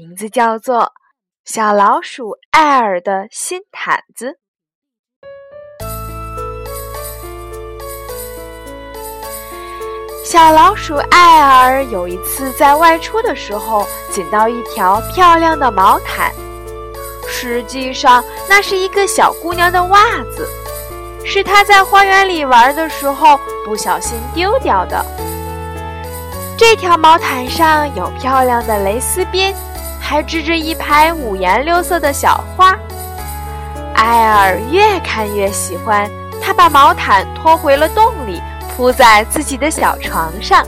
名字叫做《小老鼠艾尔的新毯子》。小老鼠艾尔有一次在外出的时候，捡到一条漂亮的毛毯，实际上那是一个小姑娘的袜子。是她在花园里玩的时候不小心丢掉的。这条毛毯上有漂亮的蕾丝边，还织着一排五颜六色的小花。艾尔越看越喜欢，他把毛毯拖回了洞里，铺在自己的小床上。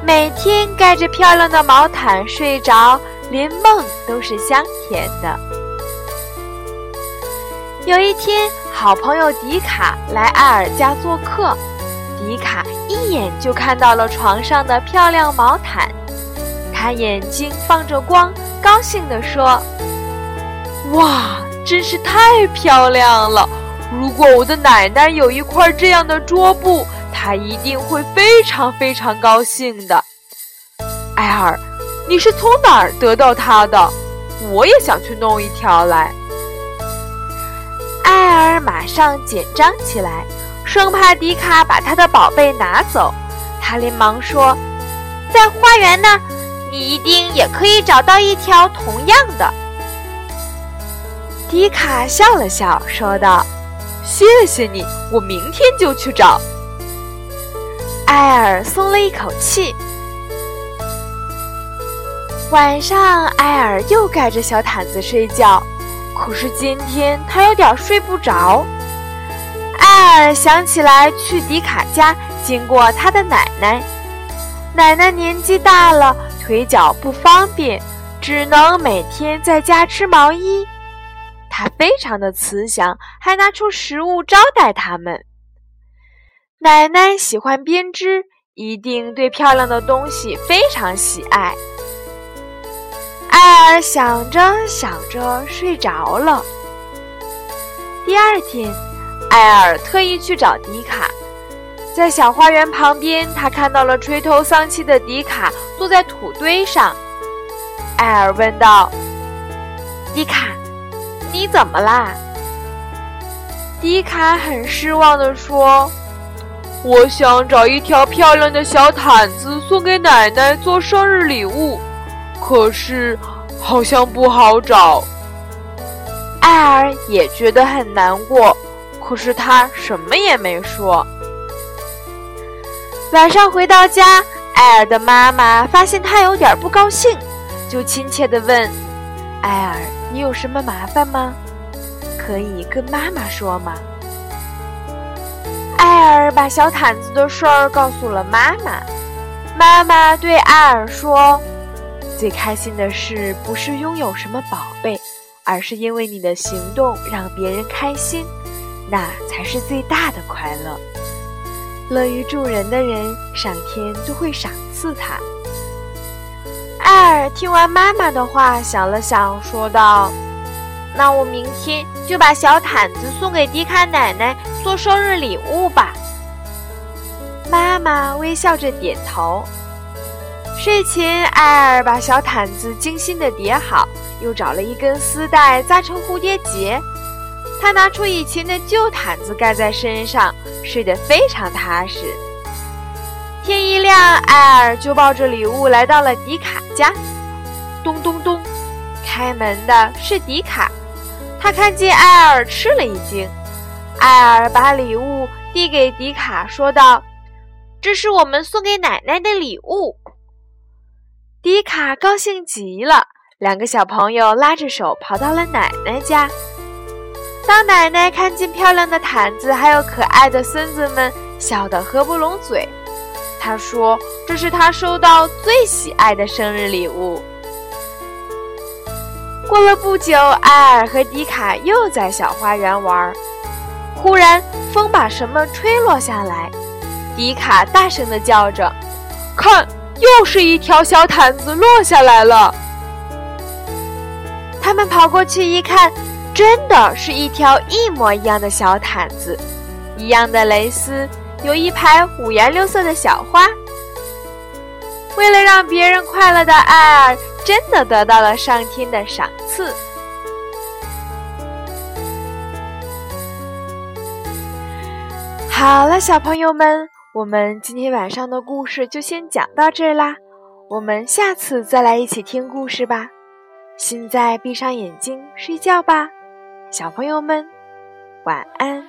每天盖着漂亮的毛毯睡着，连梦都是香甜的。有一天。好朋友迪卡来艾尔家做客，迪卡一眼就看到了床上的漂亮毛毯，他眼睛放着光，高兴地说：“哇，真是太漂亮了！如果我的奶奶有一块这样的桌布，她一定会非常非常高兴的。”艾尔，你是从哪儿得到它的？我也想去弄一条来。艾尔马上紧张起来，生怕迪卡把他的宝贝拿走。他连忙说：“在花园那儿，你一定也可以找到一条同样的。”迪卡笑了笑，说道：“谢谢你，我明天就去找。”艾尔松了一口气。晚上，艾尔又盖着小毯子睡觉。可是今天他有点睡不着。艾尔想起来去迪卡家经过他的奶奶，奶奶年纪大了，腿脚不方便，只能每天在家织毛衣。他非常的慈祥，还拿出食物招待他们。奶奶喜欢编织，一定对漂亮的东西非常喜爱。艾尔想着想着睡着了。第二天，艾尔特意去找迪卡，在小花园旁边，他看到了垂头丧气的迪卡坐在土堆上。艾尔问道：“迪卡，你怎么啦？”迪卡很失望地说：“我想找一条漂亮的小毯子送给奶奶做生日礼物。”可是，好像不好找。艾尔也觉得很难过，可是他什么也没说。晚上回到家，艾尔的妈妈发现他有点不高兴，就亲切地问：“艾尔，你有什么麻烦吗？可以跟妈妈说吗？”艾尔把小毯子的事儿告诉了妈妈，妈妈对艾尔说。最开心的事不是拥有什么宝贝，而是因为你的行动让别人开心，那才是最大的快乐。乐于助人的人，上天就会赏赐他。艾尔听完妈妈的话，想了想，说道：“那我明天就把小毯子送给迪卡奶奶做生日礼物吧。”妈妈微笑着点头。睡前，艾尔把小毯子精心地叠好，又找了一根丝带扎成蝴蝶结。他拿出以前的旧毯子盖在身上，睡得非常踏实。天一亮，艾尔就抱着礼物来到了迪卡家。咚咚咚，开门的是迪卡。他看见艾尔，吃了一惊。艾尔把礼物递给迪卡，说道：“这是我们送给奶奶的礼物。”迪卡高兴极了，两个小朋友拉着手跑到了奶奶家。当奶奶看见漂亮的毯子，还有可爱的孙子们，笑得合不拢嘴。她说：“这是她收到最喜爱的生日礼物。”过了不久，艾尔和迪卡又在小花园玩。忽然，风把什么吹落下来，迪卡大声地叫着：“看，又是一条小毯子落下来了！”他们跑过去一看，真的是一条一模一样的小毯子，一样的蕾丝，有一排五颜六色的小花。为了让别人快乐的艾尔，真的得到了上天的赏赐。好了，小朋友们，我们今天晚上的故事就先讲到这啦。我们下次再来一起听故事吧。现在闭上眼睛睡觉吧，小朋友们，晚安。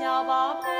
小宝贝。